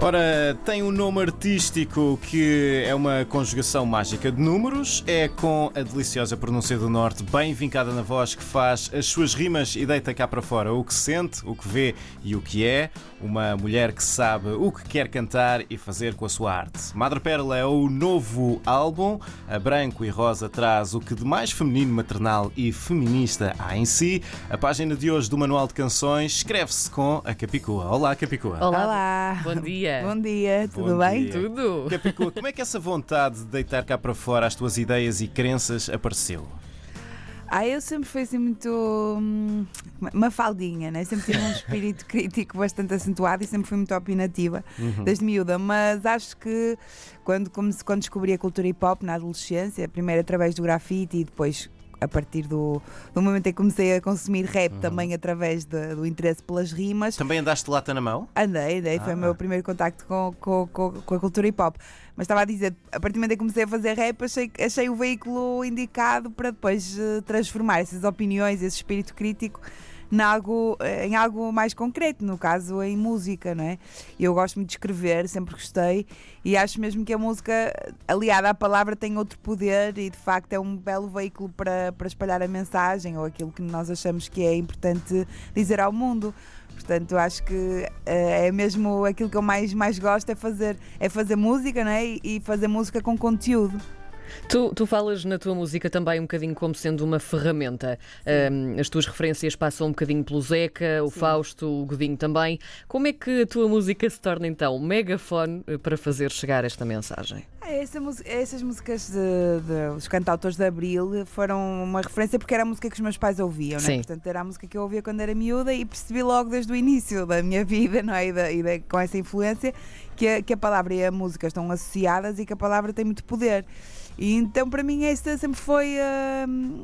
Ora, tem um nome artístico que é uma conjugação mágica de números. É com a deliciosa pronúncia do Norte, bem vincada na voz, que faz as suas rimas e deita cá para fora o que sente, o que vê e o que é. Uma mulher que sabe o que quer cantar e fazer com a sua arte. Madre Pérola é o novo álbum. A Branco e Rosa traz o que de mais feminino, maternal e feminista há em si. A página de hoje do Manual de Canções escreve-se com a Capicua. Olá, Capicua. Olá. Olá. Bom dia. Bom dia, tudo Bom bem? dia. Tudo. Capicua, como é que essa vontade de deitar cá para fora as tuas ideias e crenças apareceu? Ah, eu sempre fui assim muito. hum, uma faldinha, né? Sempre tive um espírito crítico bastante acentuado e sempre fui muito opinativa desde miúda. Mas acho que quando, comece- quando descobri a cultura hip hop na adolescência, primeiro através do grafite e depois. A partir do, do momento em que comecei a consumir rap, também através de- do interesse pelas rimas, Também andaste de lata na mão? Andei, andei, foi Ah. o meu primeiro contacto com, com, com, com a cultura hip hop. Mas estava a dizer, a partir do momento em que comecei a fazer rap, achei, achei o veículo indicado para depois eh, transformar essas opiniões, esse espírito crítico, em algo, eh, em algo mais concreto, no caso em música, não é? Eu gosto muito de escrever, sempre gostei, e acho mesmo que a música, aliada à palavra, tem outro poder e de facto é um belo veículo para, para espalhar a mensagem ou aquilo que nós achamos que é importante dizer ao mundo. Portanto, acho que eh, é mesmo aquilo que eu mais, mais gosto é fazer, é fazer música, não é? E fazer música com conteúdo. Tu, tu falas na tua música também um bocadinho como sendo uma ferramenta. Ahm, as tuas referências passam um bocadinho pelo Zeca, o Fausto, o Godinho também. Como é que a tua música se torna então um megafone eh, para fazer chegar esta mensagem? Ah, essa essas músicas de- de- dos cantautores de Abril foram uma referência porque era a música que os meus pais ouviam, não é? Sim. Portanto, era a música que eu ouvia quando era miúda e percebi logo desde o início da minha vida, não é? E, da- e da- com essa influência, que a, que a palavra e a música estão associadas e que a palavra tem muito poder. E então, para mim, essa sempre foi. hum,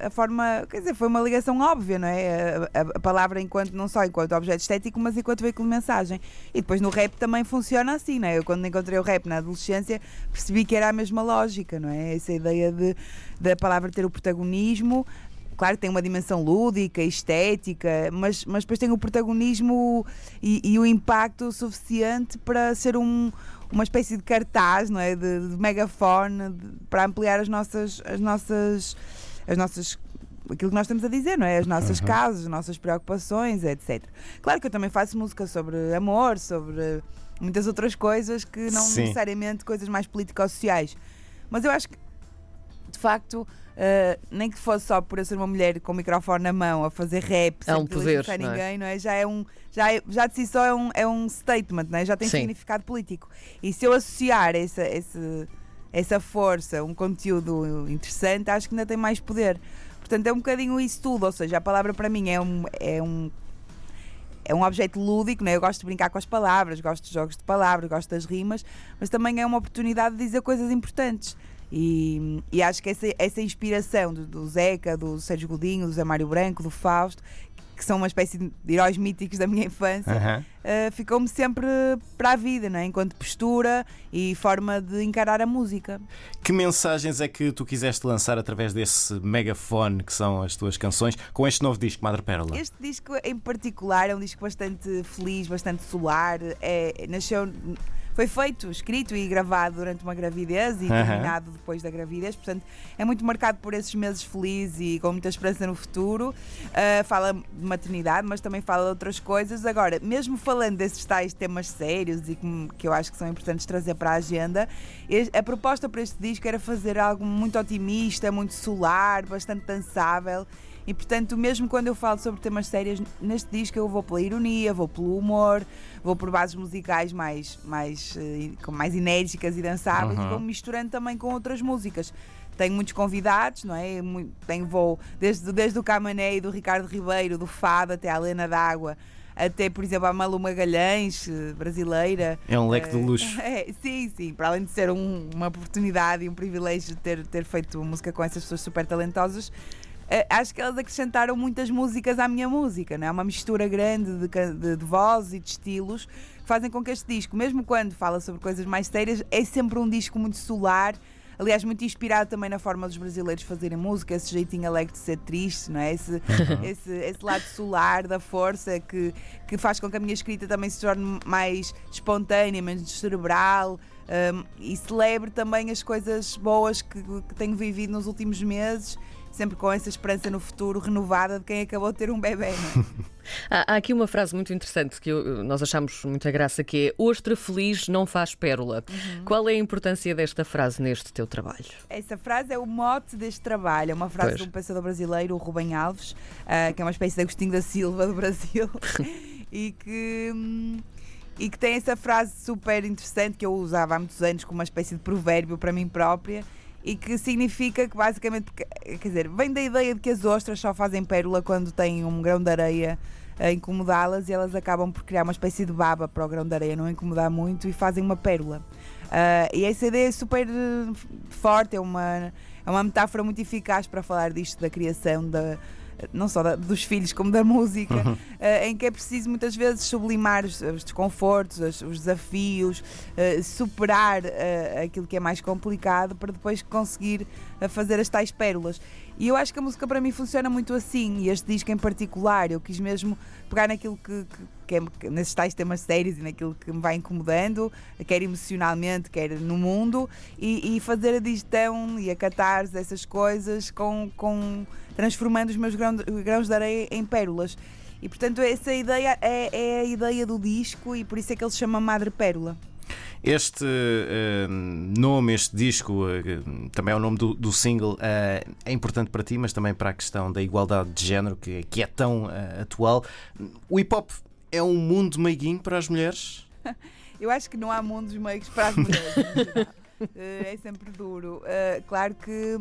a forma, quer dizer, foi uma ligação óbvia, não é? A, a- palavra enquanto, não só enquanto objeto estético, mas enquanto veículo de mensagem. E depois no rap também funciona assim, não é? Eu quando encontrei o rap na adolescência percebi que era a mesma lógica, não é? Essa ideia de da palavra ter o protagonismo. Claro tem uma dimensão lúdica, estética, mas, mas depois tem o protagonismo e, e o impacto suficiente para ser um, uma espécie de cartaz, não é? De, de megafone, de- para ampliar as nossas, as nossas, as nossas aquilo que nós estamos a dizer, não é? As nossas causas, as nossas preocupações, etc. Claro que eu também faço música sobre amor, sobre muitas outras coisas que não Sim. necessariamente coisas mais político-sociais. Mas eu acho que, de facto, eh, nem que fosse só por eu ser uma mulher com o microfone na mão a fazer rap É um sem poder, não é? ninguém, não é? Já é um, já, é- já de si só é um, é um statement, não é? Já tem Sim. significado político. E se eu associar essa, esse, essa força, um conteúdo interessante, acho que ainda tem mais poder. Portanto, é um bocadinho isso tudo, ou seja, a palavra para mim é um, é um é um objeto lúdico, né? eu gosto de brincar com as palavras, gosto de jogos de palavras, gosto das rimas, mas também é uma oportunidade de dizer coisas importantes. E, e acho que essa, essa inspiração do, do Zeca, do Sérgio Godinho, do Zé Mário Branco, do Fausto, que são uma espécie de heróis míticos da minha infância, Aham. eh, ficou-me sempre para a vida, não é? enquanto postura e forma de encarar a música. Que mensagens é que tu quiseste lançar através desse megafone que são as tuas canções com este novo disco, Madre Pérola? Este disco em particular é um disco bastante feliz, bastante solar. É, nasceu, foi feito, escrito e gravado durante uma gravidez e Aham. terminado depois da gravidez. Portanto, é muito marcado por esses meses felizes e com muita esperança no futuro. Ah, fala de maternidade, mas também fala de outras coisas. Agora, mesmo falando desses tais temas sérios e que, que eu acho que são importantes trazer para a agenda, a proposta para este disco era fazer algo muito otimista, muito solar, bastante dançável. E portanto, mesmo quando eu falo sobre temas sérios, neste disco eu vou pela ironia, vou pelo humor, vou por bases musicais mais, mais, eh, com mais enérgicas e dançáveis Uhum. e vou misturando também com outras músicas. Tenho muitos convidados, não é? Tenho vou desde, desde o Camané e do Ricardo Ribeiro, do Fado até a Helena D'Água, até, por exemplo, a Malu Magalhães, eh, brasileira. É um leque de Eh, luxo. É, sim, sim. Para além de ser um- uma oportunidade e um privilégio ter, ter feito música com essas pessoas super talentosas, acho que elas acrescentaram muitas músicas à minha música, não é? Uma mistura grande de, de, de vozes e de estilos que fazem com que este disco, mesmo quando fala sobre coisas mais sérias, é sempre um disco muito solar, aliás, muito inspirado também na forma dos brasileiros fazerem música, esse jeitinho alegre de ser triste, não é? Esse, esse, esse lado solar da força que, que faz com que a minha escrita também se torne mais espontânea, menos cerebral. Um, e celebre também as coisas boas que, que tenho vivido nos últimos meses sempre com essa esperança no futuro renovada de quem acabou de ter um bebê. É? há, há, aqui uma frase muito interessante que eu, nós achamos muita graça que é ostra feliz não faz pérola. Uhum. Qual é a importância desta frase neste teu trabalho? Essa frase é o mote deste trabalho. É uma frase pois. de um pensador brasileiro, o Rubem Alves, uh, que é uma espécie de Agostinho da Silva do Brasil e que. Hum, e que tem essa frase super interessante que eu usava há muitos anos como uma espécie de provérbio para mim própria e que significa que basicamente, quer dizer, vem da ideia de que as ostras só fazem pérola quando têm um grão de areia a incomodá-las e elas acabam por criar uma espécie de baba para o grão de areia não incomodar muito e fazem uma pérola. Uh, e essa ideia é super eh, forte, é uma, é uma metáfora muito eficaz para falar disto da criação da não só da, dos filhos como da música, uhum. uh, em que é preciso muitas vezes sublimar os, os desconfortos, os, os desafios, uh, superar uh, aquilo que é mais complicado para depois conseguir fazer as tais pérolas. E eu acho que a música para mim funciona muito assim, e este disco em particular, eu quis mesmo pegar naquilo que, que, que é, nesses tais temas sérios e naquilo que me vai incomodando, quer emocionalmente, quer no mundo, e, e fazer a digestão e a catarse dessas coisas com, com transformando os meus grãos, de areia em pérolas. E portanto, essa ideia é, é a ideia do disco, e por isso é que ele se chama Madre Pérola. Este uh, nome, este disco, uh, também é o nome do, do single, uh, é importante para ti, mas também para a questão da igualdade de género, que, que é tão atual. O hip hop é um mundo meiguinho para as mulheres? Eu acho que não há mundos meigos para as mulheres. é sempre duro. claro que.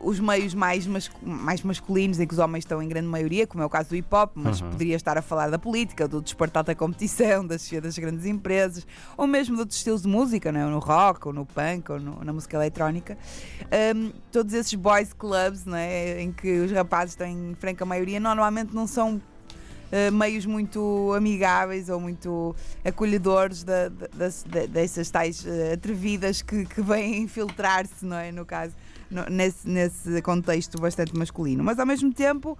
Os meios mais, mas, mais masculinos, em que os homens estão em grande maioria, como é o caso do hip hop, mas uhum. poderia estar a falar da política, do desporto da competição, das, das grandes empresas, ou mesmo de outros estilos de música, não é? no rock, ou no punk, ou no, na música eletrónica. Um, todos esses boys clubs, não é? em que os rapazes estão em franca maioria, normalmente não são Uh, meios muito amigáveis ou muito acolhedores de, de, de, dessas tais uh, atrevidas que, que vêm infiltrar-se, não é? No caso nesse, nesse contexto bastante masculino. Mas ao mesmo tempo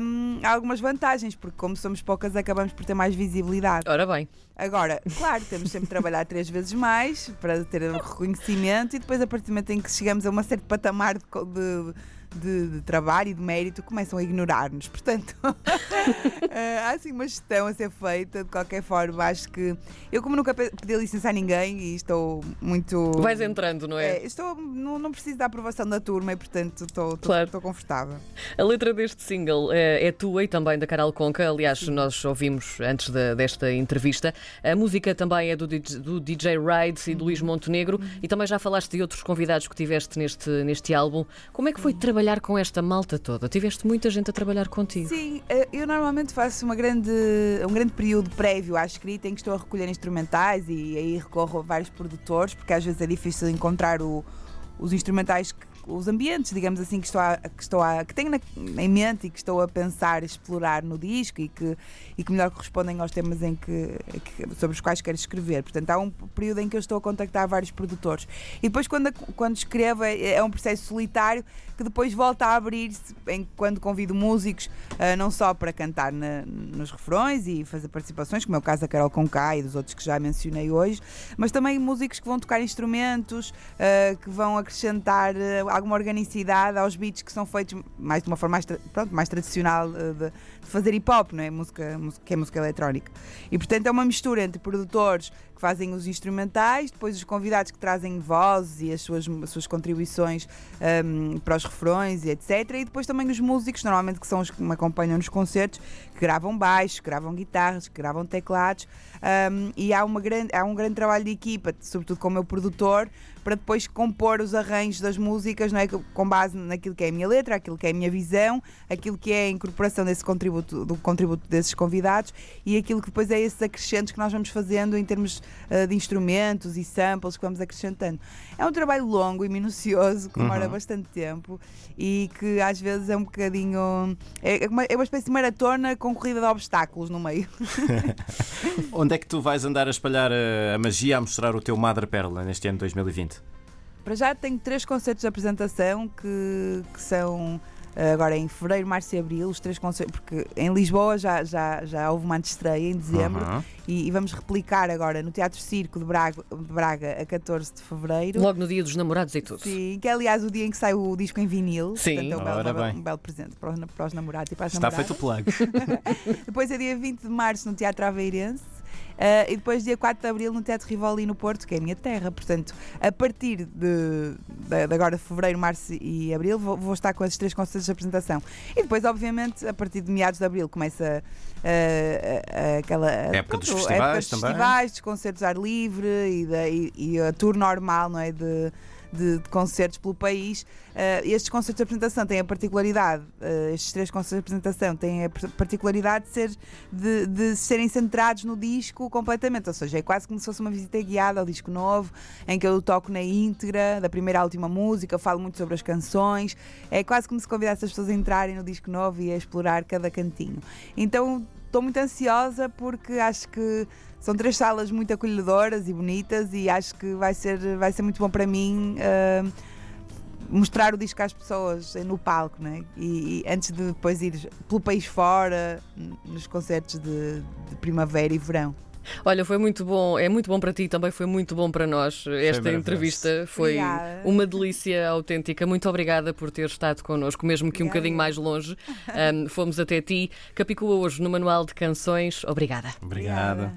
um, há algumas vantagens, porque como somos poucas, acabamos por ter mais visibilidade. Ora bem. Agora, claro, temos sempre de trabalhar três vezes mais para ter um reconhecimento e depois, a partir do momento em que chegamos a um certo patamar de, de de, de trabalho e de mérito começam a ignorar-nos. Portanto, eh, há assim uma gestão a ser feita. De qualquer forma, acho que eu, como nunca pedi licença a ninguém e estou muito. Vais entrando, não é? é estou, não, não preciso da aprovação da turma e, portanto, estou, claro. estou confortável. A letra deste single é, é tua e também da Carol Conca. Aliás, Sim. nós ouvimos antes de, desta entrevista. A música também é do, do DJ Rides e do Luís Montenegro. Uhum. E também já falaste de outros convidados que tiveste neste, neste álbum. Como é que foi trabalhar? Trabalhar com esta malta toda? Tiveste muita gente a trabalhar contigo? Sim, eh, eu normalmente faço uma grande, um grande período prévio à escrita em que estou a recolher instrumentais e aí recorro a vários produtores, porque às vezes é difícil encontrar o, os instrumentais que os ambientes, digamos assim, que estou a, que, estou a, que tenho na, em mente e que estou a pensar explorar no disco e que, e que melhor correspondem aos temas em que, que, sobre os quais quero escrever. Portanto, há um período em que eu estou a contactar vários produtores. E depois, quando, quando escrevo, é, é um processo solitário que depois volta a abrir-se quando convido músicos, uh, não só para cantar na, nos refrões e fazer participações, como é o caso da Carol Conká e dos outros que já mencionei hoje, mas também músicos que vão tocar instrumentos, uh, que vão acrescentar uh, alguma organicidade aos beats que são feitos mais de uma forma mais, pronto, mais tradicional de, de, fazer hip hop, não é? Música, música, que é música eletrónica. E portanto é uma mistura entre produtores que fazem os instrumentais, depois os convidados que trazem vozes e as suas, as suas contribuições um, para os refrões e etc. E depois também os músicos, normalmente que são os que me acompanham nos concertos, que gravam baixo, que gravam guitarras, que gravam teclados. Um, e há, uma grande, há um grande trabalho de equipa, sobretudo com o meu produtor, para depois compor os arranjos das músicas não é? com base naquilo que é a minha letra, aquilo que é a minha visão, aquilo que é a incorporação desse contributo, do contributo desses convidados e aquilo que depois é esses acrescentos que nós vamos fazendo em termos uh, de instrumentos e samples que vamos acrescentando. É um trabalho longo e minucioso, que demora uhum. bastante tempo e que às vezes é um bocadinho. É uma, é uma espécie de maratona com corrida de obstáculos no meio. Onde é que tu vais andar a espalhar a, a magia, a mostrar o teu Madre Pérola neste ano 2020? Para já tenho três concertos de apresentação que, que são eh, agora em fevereiro, março e abril, os três concertos, porque em Lisboa já, já, já houve uma antestreia em dezembro Uhum. e, e vamos replicar agora no Teatro Circo de Braga, de Braga a 14 de fevereiro. Logo no dia dos namorados e tudo. Sim, que é aliás o dia em que sai o disco em vinil. Sim. Portanto, é um belo, Ora bem. um belo presente para os, para os namorados e para as Está namoradas. feito o plug. Depois é dia 20 de março no Teatro Aveirense. Eh, e depois dia 4 de Abril no Teatro Rivoli no Porto, que é a minha terra. Portanto, a partir de, de- de agora, fevereiro, março e abril, vou, vou estar com esses três concertos de apresentação. E depois, obviamente, a partir de meados de abril começa eh, eh, aquela Época dos pronto, festivais época dos também. festivais, dos concertos ao ar livre e, da- e- e a tour normal, não é? De, de, de concertos pelo país. Eh, estes concertos de apresentação têm a particularidade, eh, estes três concertos de apresentação têm a par- particularidade de, ser, de, de serem centrados no disco completamente, ou seja, é quase como se fosse uma visita guiada ao disco novo, em que eu toco na íntegra, da primeira à última música, falo muito sobre as canções, é quase como se convidasse as pessoas a entrarem no disco novo e a explorar cada cantinho. Então estou muito ansiosa porque acho que são três salas muito acolhedoras e bonitas e acho que vai ser, vai ser muito bom para mim ah, mostrar o disco às pessoas no palco, né? e, e antes de depois ir pelo país fora, nos concertos de, de primavera e verão. Olha, foi muito bom, é muito bom para ti, também foi muito bom para nós. Esta entrevista foi Obrigada. uma delícia autêntica. Muito obrigada por ter estado connosco, mesmo que um Obrigada. bocadinho mais longe. Ahm, fomos até ti. Capicua hoje no Manual de Canções. Obrigada. Obrigada.